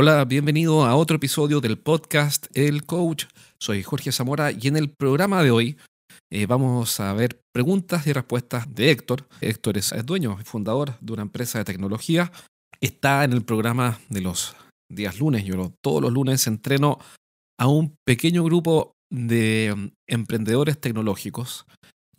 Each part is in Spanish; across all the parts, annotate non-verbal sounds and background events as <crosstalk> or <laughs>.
Hola, bienvenido a otro episodio del podcast El Coach. Soy Jorge Zamora y en el programa de hoy eh, vamos a ver preguntas y respuestas de Héctor. Héctor es dueño y fundador de una empresa de tecnología. Está en el programa de los días lunes. Yo todos los lunes entreno a un pequeño grupo de mm, emprendedores tecnológicos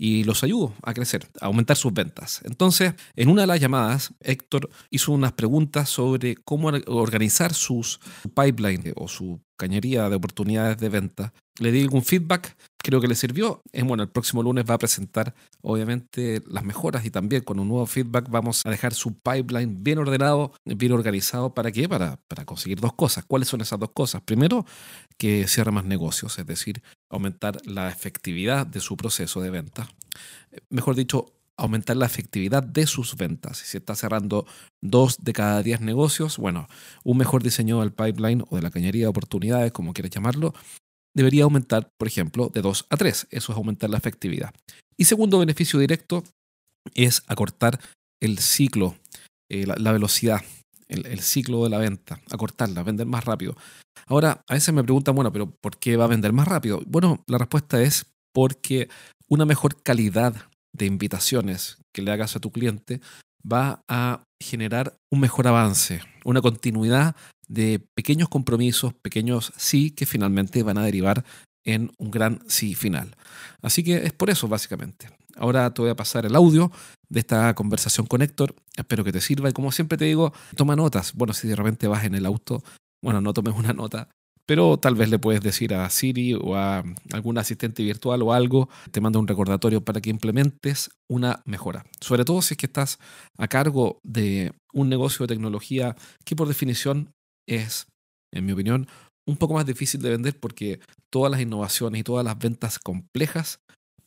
y los ayudo a crecer, a aumentar sus ventas. Entonces, en una de las llamadas, Héctor hizo unas preguntas sobre cómo organizar sus pipeline o su cañería de oportunidades de venta. Le di algún feedback, creo que le sirvió. Es bueno, el próximo lunes va a presentar obviamente las mejoras y también con un nuevo feedback vamos a dejar su pipeline bien ordenado, bien organizado. ¿Para qué? Para, para conseguir dos cosas. ¿Cuáles son esas dos cosas? Primero, que cierre más negocios, es decir, aumentar la efectividad de su proceso de venta. Mejor dicho, aumentar la efectividad de sus ventas. Si está cerrando dos de cada diez negocios, bueno, un mejor diseño del pipeline o de la cañería de oportunidades, como quieras llamarlo, debería aumentar, por ejemplo, de 2 a 3. Eso es aumentar la efectividad. Y segundo beneficio directo es acortar el ciclo, eh, la, velocidad, el, el, ciclo de la venta, acortarla, vender más rápido. Ahora, a veces me preguntan, bueno, pero ¿por qué va a vender más rápido? Bueno, la respuesta es porque una mejor calidad de invitaciones que le hagas a tu cliente va a generar un mejor avance, una continuidad de pequeños compromisos, pequeños sí que finalmente van a derivar en un gran sí final. Así que es por eso básicamente. Ahora te voy a pasar el audio de esta conversación con Héctor. Espero que te sirva y como siempre te digo, toma notas. Bueno, si de repente vas en el auto, bueno, no tomes una nota, pero tal vez le puedes decir a Siri o a algún asistente virtual o algo, te manda un recordatorio para que implementes una mejora. Sobre todo si es que estás a cargo de un negocio de tecnología que por definición es, en mi opinión, un poco más difícil de vender porque todas las innovaciones y todas las ventas complejas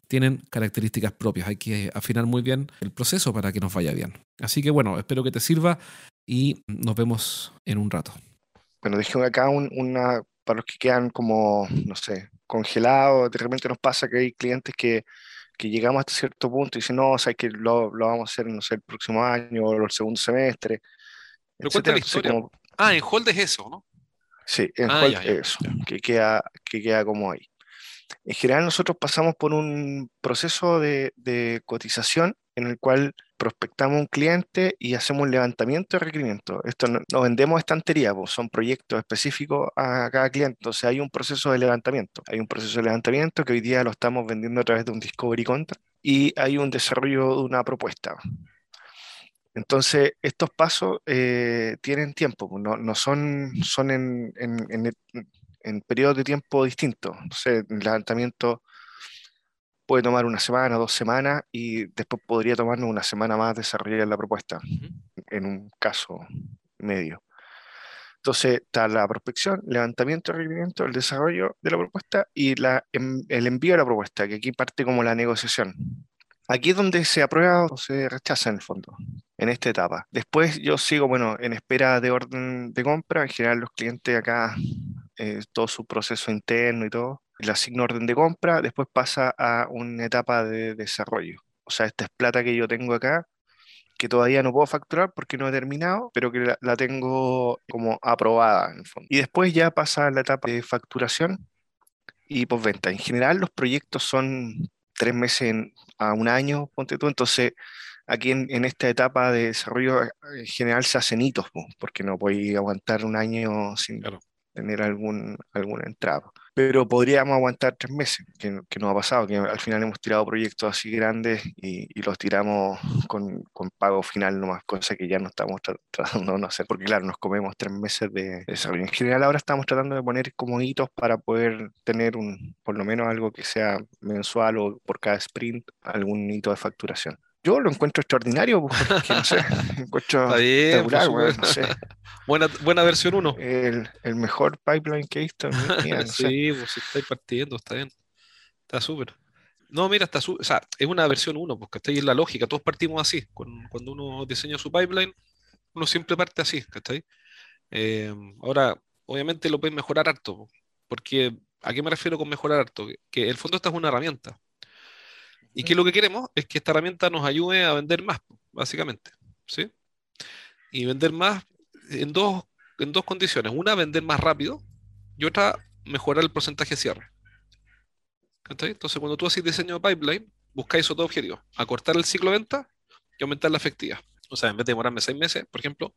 tienen características propias. Hay que afinar muy bien el proceso para que nos vaya bien. Así que bueno, espero que te sirva y nos vemos en un rato. Bueno, dejé acá una para los que quedan como, no sé, congelados, de repente nos pasa que hay clientes que, que llegamos hasta cierto punto y dicen, no, o sea, que lo, lo, vamos a hacer, no sé, el próximo año o el segundo semestre. Pero cuenta la historia. Ah, en hold es eso, ¿no? Sí, en ah, hold es eso, Que, queda, que queda como ahí. En general nosotros pasamos por un proceso de, de cotización en el cual prospectamos un cliente y hacemos un levantamiento de requerimiento. Esto no, vendemos estantería, pues, son proyectos específicos a cada cliente. Entonces hay un proceso de levantamiento. Hay un proceso de levantamiento que hoy día lo estamos vendiendo a través de un Discovery Contract y hay un desarrollo de una propuesta. Entonces, estos pasos eh, tienen tiempo, pues, no, no, son, son en, en, en, en periodos de tiempo distintos. Entonces, el levantamiento puede tomar una semana, dos semanas y después podría tomarnos una semana más desarrollar la propuesta, en un caso medio. Entonces está la prospección, levantamiento de requerimiento, el desarrollo de la propuesta y la, el envío de la propuesta, que aquí parte como la negociación. Aquí es donde se aprueba o se rechaza en el fondo, en esta etapa. Después yo sigo, bueno, en espera de orden de compra. En general los clientes acá, eh, todo su proceso interno y todo, le asigno orden de compra, después pasa a una etapa de desarrollo. O sea, esta es plata que yo tengo acá, que todavía no puedo facturar porque no he terminado, pero que la, tengo como aprobada en el fondo. Y después ya pasa a la etapa de facturación y postventa. En general los proyectos son tres meses a un año, ponte tú, entonces aquí en, esta etapa de desarrollo en general se hacen hitos, porque no a aguantar un año sin tener algún, alguna entrada pero podríamos aguantar tres meses, que, que nos ha pasado, que al final hemos tirado proyectos así grandes y, y los tiramos con, con, pago final nomás, cosa que ya no estamos <laughs> tratando de hacer, porque claro, nos comemos tres meses de desarrollo. En general ahora estamos tratando de poner como hitos para poder tener un, por lo menos algo que sea mensual o por cada sprint, algún hito de facturación yo lo encuentro extraordinario, porque no sé, <laughs> encuentro <laughs> espectacular, pues, no sé. Buena, buena versión 1. El, el, mejor pipeline que he visto en mi <laughs> vida, no Sí, pues si estáis partiendo, está bien. Está súper. No, mira, está súper. O sea, es una versión 1, porque está ahí en la lógica. Todos partimos así. Cuando, uno diseña su pipeline, uno siempre parte así, ¿cachai? Eh, ahora, obviamente lo puedes mejorar harto, porque ¿a qué me refiero con mejorar harto? Que el fondo esta es una herramienta. Y que lo que queremos es que esta herramienta nos ayude a vender más, básicamente. ¿sí? Y vender más en dos en dos condiciones. Una, vender más rápido y otra, mejorar el porcentaje de cierre. Entonces, cuando tú haces diseño de pipeline, buscáis esos dos objetivos. Acortar el ciclo de venta y aumentar la efectividad. O sea, en vez de demorarme seis meses, por ejemplo,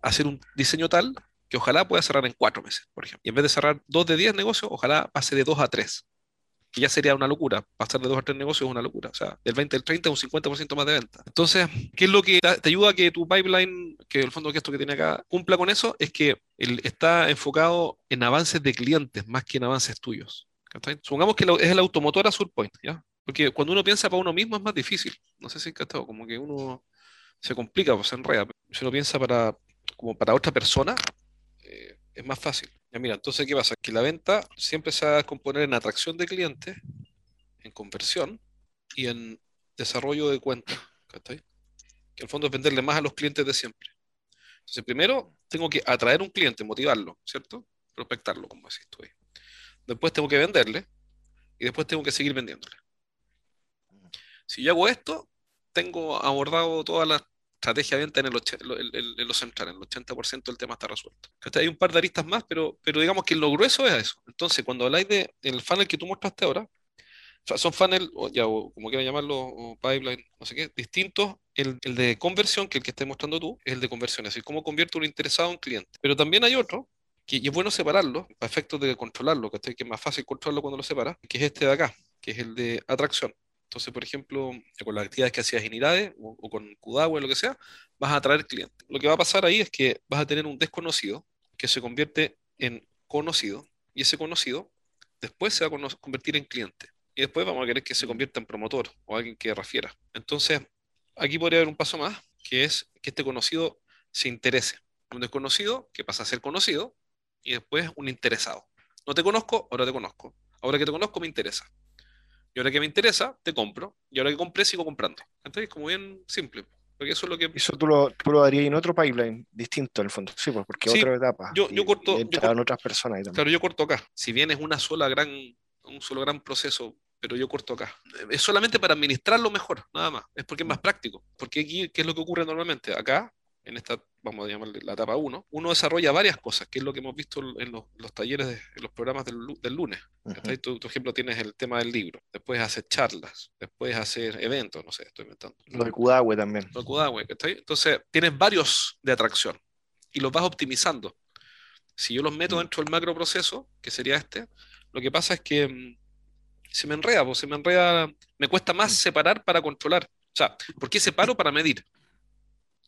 hacer un diseño tal que ojalá pueda cerrar en cuatro meses, por ejemplo. Y en vez de cerrar dos de diez negocios, ojalá pase de dos a tres. Que ya sería una locura. Pasar de dos a tres negocios es una locura. O sea, del 20 al 30 un 50% más de venta. Entonces, ¿qué es lo que te ayuda a que tu pipeline, que el fondo que esto que tiene acá, cumpla con eso? Es que él está enfocado en avances de clientes más que en avances tuyos. Supongamos que es el automotor Azure Point, ¿ya? Porque cuando uno piensa para uno mismo es más difícil. No sé si es como que uno se complica, pues se enreda. Si uno piensa para, como para otra persona, eh, es más fácil. Mira, entonces, ¿qué pasa? Que la venta siempre se va a componer en atracción de clientes, en conversión y en desarrollo de cuentas. Que al fondo es venderle más a los clientes de siempre. Entonces, primero tengo que atraer un cliente, motivarlo, ¿cierto? Prospectarlo, como decís tú ahí. Después tengo que venderle y después tengo que seguir vendiéndole. Si yo hago esto, tengo abordado toda la estrategia de venta en, el lo central, en el 80% del tema está resuelto. Hay un par de aristas más, pero, pero digamos que lo grueso es eso. Entonces, cuando habláis del funnel que tú mostraste ahora, son funnel, o, ya, como quieran llamarlo, o pipeline, no sé qué, distintos. El, el, de conversión, que el que estés mostrando tú, es el de conversión, es decir, cómo convierto un interesado en cliente. Pero también hay otro, que y es bueno separarlo, para efectos de controlarlo, que es más fácil controlarlo cuando lo separas, que es este de acá, que es el de atracción. Entonces, por ejemplo, con las actividades que hacías en IRADE o, con Kudawa o lo que sea, vas a atraer clientes. Lo que va a pasar ahí es que vas a tener un desconocido que se convierte en conocido y ese conocido después se va a convertir en cliente. Y después vamos a querer que se convierta en promotor o alguien que refiera. Entonces, aquí podría haber un paso más, que es que este conocido se interese. Un desconocido que pasa a ser conocido y después un interesado. No te conozco, ahora te conozco. Ahora que te conozco, me interesa. Y ahora que me interesa, te compro. Y ahora que compré, sigo comprando. Entonces, como bien simple. Porque eso es lo que. Eso tú lo, tú lo darías en otro pipeline distinto, en el fondo. Sí, pues porque otra etapa. Yo, yo corto. Y yo otras personas ahí también. Claro, yo corto acá. Si bien es una sola gran, un solo gran proceso, pero yo corto acá. Es solamente para administrarlo mejor, nada más. Es porque es más práctico. Porque aquí, ¿qué es lo que ocurre normalmente? Acá en esta, vamos a llamarle la etapa 1, uno desarrolla varias cosas, que es lo que hemos visto en los, talleres, en los programas del, lunes. tu, ejemplo tienes el tema del libro, después hacer charlas, después hacer eventos, no sé, estoy inventando. Lo de Kudahue también. Lo de Kudahue, Entonces, tienes varios de atracción y los vas optimizando. Si yo los meto dentro del macro proceso, que sería este, lo que pasa es que mm, se me enreda, pues, se me enreda, me cuesta más separar para controlar. O sea, ¿por qué separo para medir?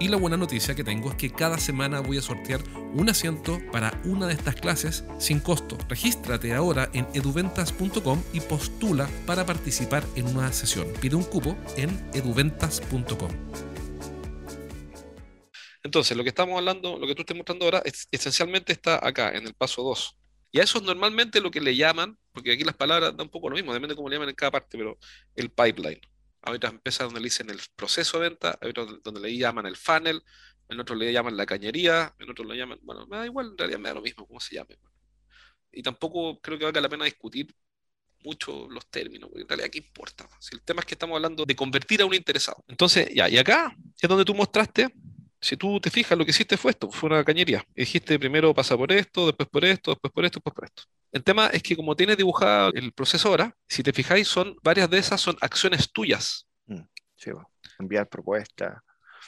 Y la buena noticia que tengo es que cada semana voy a sortear un asiento para una de estas clases sin costo. Regístrate ahora en eduventas.com y postula para participar en una sesión. Pide un cupo en eduventas.com. Entonces, lo que estamos hablando, lo que tú estás mostrando ahora, es, esencialmente está acá, en el paso 2. Y a eso es normalmente lo que le llaman, porque aquí las palabras dan un poco lo mismo, depende de cómo le llaman en cada parte, pero el pipeline. Hay otras empresas donde le dicen el proceso de venta, hay otras donde le llaman el funnel, en otros le llaman la cañería, en otros le llaman, bueno, me da igual, en realidad me da lo mismo cómo se llame. Y tampoco creo que valga la pena discutir mucho los términos, porque en realidad qué importa. Si el tema es que estamos hablando de convertir a un interesado. Entonces, ya, y acá es donde tú mostraste, si tú te fijas, lo que hiciste fue esto, fue una cañería. Dijiste primero pasa por esto, después por esto, después por esto, después por esto. El tema es que como tienes dibujado el proceso ahora, si te fijáis, son varias de esas son acciones tuyas. Mm, sí, enviar propuestas.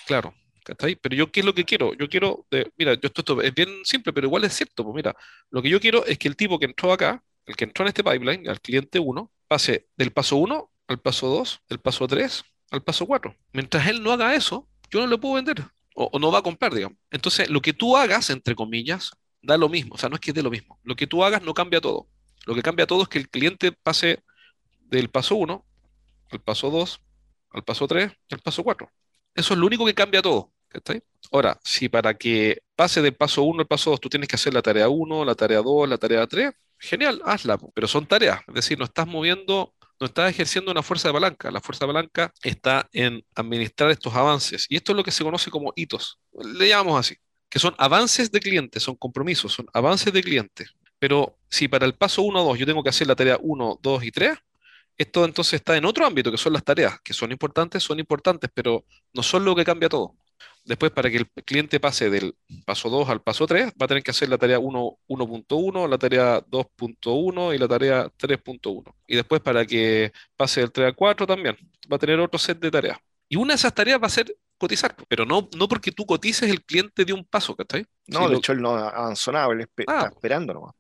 Claro, Pero yo, ¿qué es lo que quiero? Yo quiero, mira, yo esto, es bien simple, pero igual es cierto. Pues mira, lo que yo quiero es que el tipo que entró acá, el que entró en este pipeline, al cliente 1, pase del paso 1 al paso 2, del paso 3 al paso 4. Mientras él no haga eso, yo no le puedo vender. O, no va a comprar, digamos. Entonces, lo que tú hagas, entre comillas, da lo mismo, o sea, no es que dé lo mismo. Lo que tú hagas no cambia todo. Lo que cambia todo es que el cliente pase del paso 1 al paso 2, al paso 3 y al paso 4. Eso es lo único que cambia todo. Ahora, si para que pase del paso 1 al paso 2 tú tienes que hacer la tarea 1, la tarea 2, la tarea 3, genial, hazla, pero son tareas, es decir, no estás moviendo, no estás ejerciendo una fuerza de palanca, la fuerza de palanca está en administrar estos avances, y esto es lo que se conoce como hitos, le llamamos así, que son avances de cliente, son compromisos, son avances de cliente. Pero si para el paso 1 o 2 yo tengo que hacer la tarea 1, 2 y 3, esto entonces está en otro ámbito, que son las tareas, que son importantes, son importantes, pero no son lo que cambia todo. Después, para que el cliente pase del paso 2 al paso 3, va a tener que hacer la tarea 1.1, la tarea 2.1 y la tarea 3.1. Y después, para que pase del 3 al 4 también, va a tener otro set de tareas. Y una de esas tareas va a ser cotizar, pero no, no porque tú cotices el cliente de un paso, ¿cachai? No, de hecho él no avanzó nada, él está ah. esperando nomás.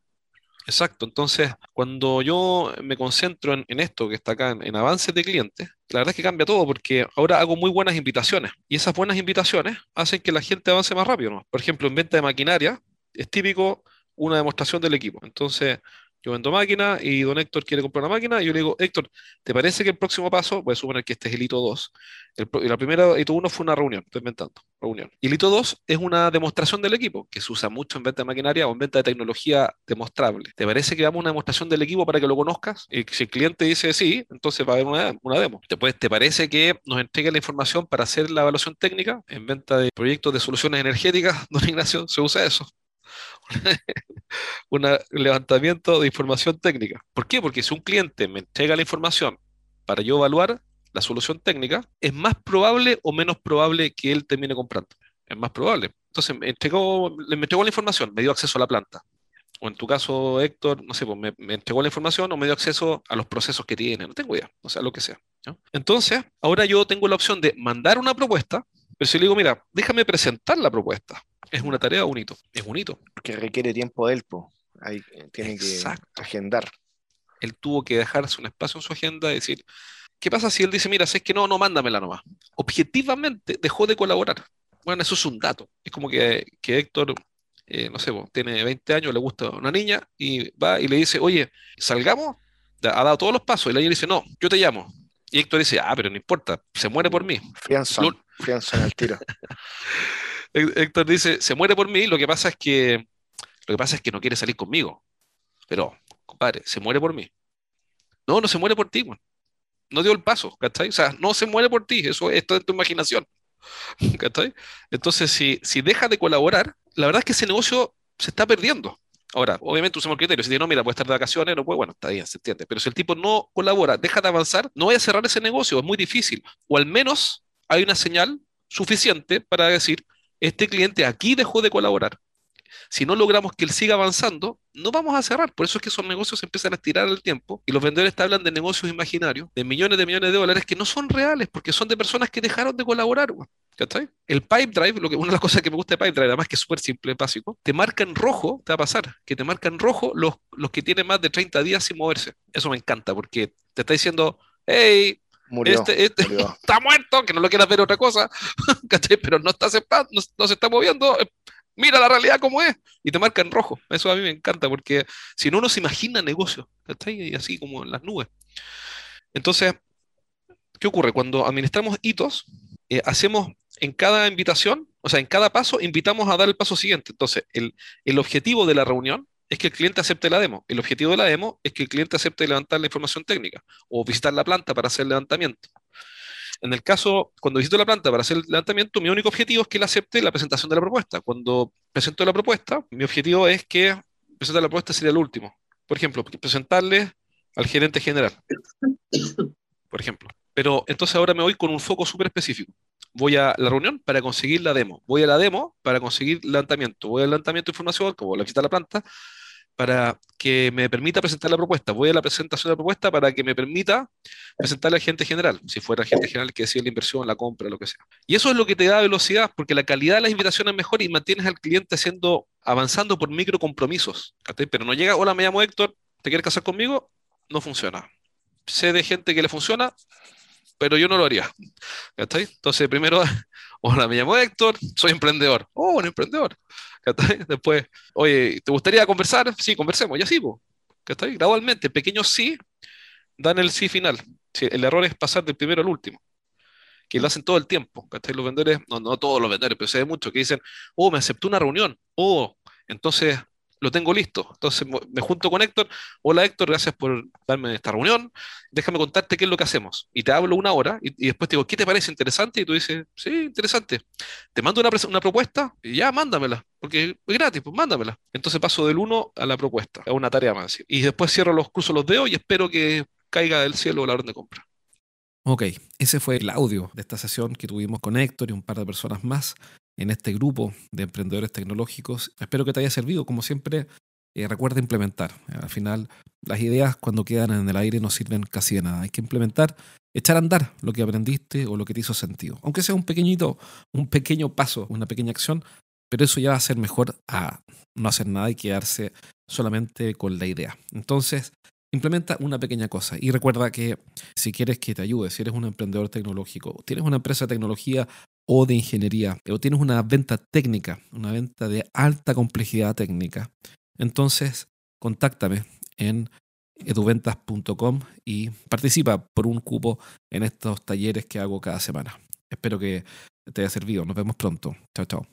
Exacto, entonces cuando yo me concentro en, esto que está acá, en, avances de clientes, la verdad es que cambia todo porque ahora hago muy buenas invitaciones y esas buenas invitaciones hacen que la gente avance más rápido. ¿no? Por ejemplo, en venta de maquinaria es típico una demostración del equipo. Entonces, yo vendo máquina y don Héctor quiere comprar una máquina y yo le digo, Héctor, ¿te parece que el próximo paso, voy a suponer que este es el hito 2, el, la primera hito 1 fue una reunión, estoy inventando, reunión. Y el hito 2 es una demostración del equipo, que se usa mucho en venta de maquinaria o en venta de tecnología demostrable. ¿Te parece que hagamos una demostración del equipo para que lo conozcas? Y si el cliente dice sí, entonces va a haber una, una demo. Después, ¿te parece que nos entregue la información para hacer la evaluación técnica? En venta de proyectos de soluciones energéticas, <laughs> don Ignacio, se usa eso. <laughs> un levantamiento de información técnica. ¿Por qué? Porque si un cliente me entrega la información para yo evaluar la solución técnica, es más probable o menos probable que él termine comprando. Es más probable. Entonces, me entregó, me entregó la información, me dio acceso a la planta. O en tu caso, Héctor, no sé, pues me, entregó la información o me dio acceso a los procesos que tiene, no tengo idea, o sea, lo que sea. Entonces, ahora yo tengo la opción de mandar una propuesta, pero si le digo, mira, déjame presentar la propuesta, es una tarea o un hito. Es un hito. Que requiere tiempo de él, Ahí eh, tiene que agendar. Él tuvo que dejarse un espacio en su agenda y decir, ¿qué pasa si él dice, mira, si es que no, no, mándamela nomás? Objetivamente dejó de colaborar. Bueno, eso es un dato. Es como que, Héctor, eh, no sé, tiene 20 años, le gusta una niña y va y le dice, oye, salgamos, ha dado todos los pasos. Y la niña dice, no, yo te llamo. Y Héctor dice, ah, pero no importa, se muere por mí. Fianza, fianza en el tiro. <laughs> Héctor dice, se muere por mí, lo que pasa es que lo que pasa es que no quiere salir conmigo. Pero, compadre, se muere por mí. No, no se muere por ti, No dio el paso, ¿cachai? O sea, no se muere por ti, eso esto es tu imaginación. <laughs> ¿Cachai? Entonces, si, si deja de colaborar, la verdad es que ese negocio se está perdiendo. Ahora, obviamente usamos el criterio. Si dice, no, mira, puede estar de vacaciones, no puede, bueno, está bien, se entiende. Pero si el tipo no colabora, deja de avanzar, no voy a cerrar ese negocio, es muy difícil. O al menos hay una señal suficiente para decir, este cliente aquí dejó de colaborar. Si no logramos que él siga avanzando, no vamos a cerrar. Por eso es que esos negocios se empiezan a estirar al tiempo y los vendedores te hablan de negocios imaginarios, de millones de millones de dólares que no son reales porque son de personas que dejaron de colaborar. ¿Cachai? El pipe drive, lo que, una de las cosas que me gusta de pipe drive, además que es súper simple, básico, te marca en rojo, te va a pasar, que te marca en rojo los, los que tienen más de 30 días sin moverse. Eso me encanta porque te está diciendo, hey, este, este <laughs> está muerto, que no lo quieras ver otra cosa, <laughs> pero no, está no, se está moviendo. Mira la realidad como es y te marca en rojo. Eso a mí me encanta porque si no, uno se imagina negocio, y así como en las nubes. Entonces, ¿qué ocurre? Cuando administramos hitos, eh, hacemos en cada invitación, o sea, en cada paso, invitamos a dar el paso siguiente. Entonces, el, el objetivo de la reunión es que el cliente acepte la demo. El objetivo de la demo es que el cliente acepte levantar la información técnica o visitar la planta para hacer el levantamiento. En el caso, cuando visito la planta para hacer el levantamiento, mi único objetivo es que él acepte la presentación de la propuesta. Cuando presento la propuesta, mi objetivo es que presentar la propuesta sería el último. Por ejemplo, presentarle al gerente general. Por ejemplo. Pero entonces ahora me voy con un foco súper específico. Voy a la reunión para conseguir la demo. Voy a la demo para conseguir el levantamiento. Voy al levantamiento de información, como la visita a la planta, para que me permita presentar la propuesta. Voy a la presentación de la propuesta para que me permita presentarle al agente general, si fuera el agente general que decide la inversión, la compra, lo que sea. Y eso es lo que te da velocidad, porque la calidad de las invitaciones es mejor y mantienes al cliente haciendo, avanzando por micro compromisos. Pero no llega, hola, me llamo Héctor, ¿te quieres casar conmigo? No funciona. Sé de gente que le funciona, pero yo no lo haría. Entonces, primero, <laughs> hola, me llamo Héctor, soy emprendedor. Oh, un emprendedor. <laughs> Después, oye, ¿te gustaría conversar? Sí, conversemos, ya sí, ¿cachai? Gradualmente, pequeños sí dan el sí final. el error es pasar del primero al último, que lo hacen todo el tiempo, ¿cachai? Los vendedores, no, no todos los vendedores, pero se ve mucho, que dicen, oh, me aceptó una reunión, oh, entonces lo tengo listo. Entonces me junto con Héctor. Hola Héctor, gracias por darme esta reunión. Déjame contarte qué es lo que hacemos. Y te hablo una hora y, después te digo, ¿qué te parece interesante? Y tú dices, sí, interesante. Te mando una, una propuesta y ya, mándamela. Porque es gratis, pues mándamela. Entonces paso del uno a la propuesta, a una tarea más. Y después cierro los cursos, los dedos y espero que caiga del cielo la orden de compra. Ok, ese fue el audio de esta sesión que tuvimos con Héctor y un par de personas más en este grupo de emprendedores tecnológicos. Espero que te haya servido. Como siempre, eh, recuerda implementar. Al final, las ideas cuando quedan en el aire no sirven casi de nada. Hay que implementar, echar a andar lo que aprendiste o lo que te hizo sentido. Aunque sea un pequeñito, un pequeño paso, una pequeña acción, pero eso ya va a ser mejor a no hacer nada y quedarse solamente con la idea. Entonces, Implementa una pequeña cosa y recuerda que si quieres que te ayude, si eres un emprendedor tecnológico, tienes una empresa de tecnología o de ingeniería, o tienes una venta técnica, una venta de alta complejidad técnica, entonces contáctame en eduventas.com y participa por un cupo en estos talleres que hago cada semana. Espero que te haya servido. Nos vemos pronto. Chao, chao.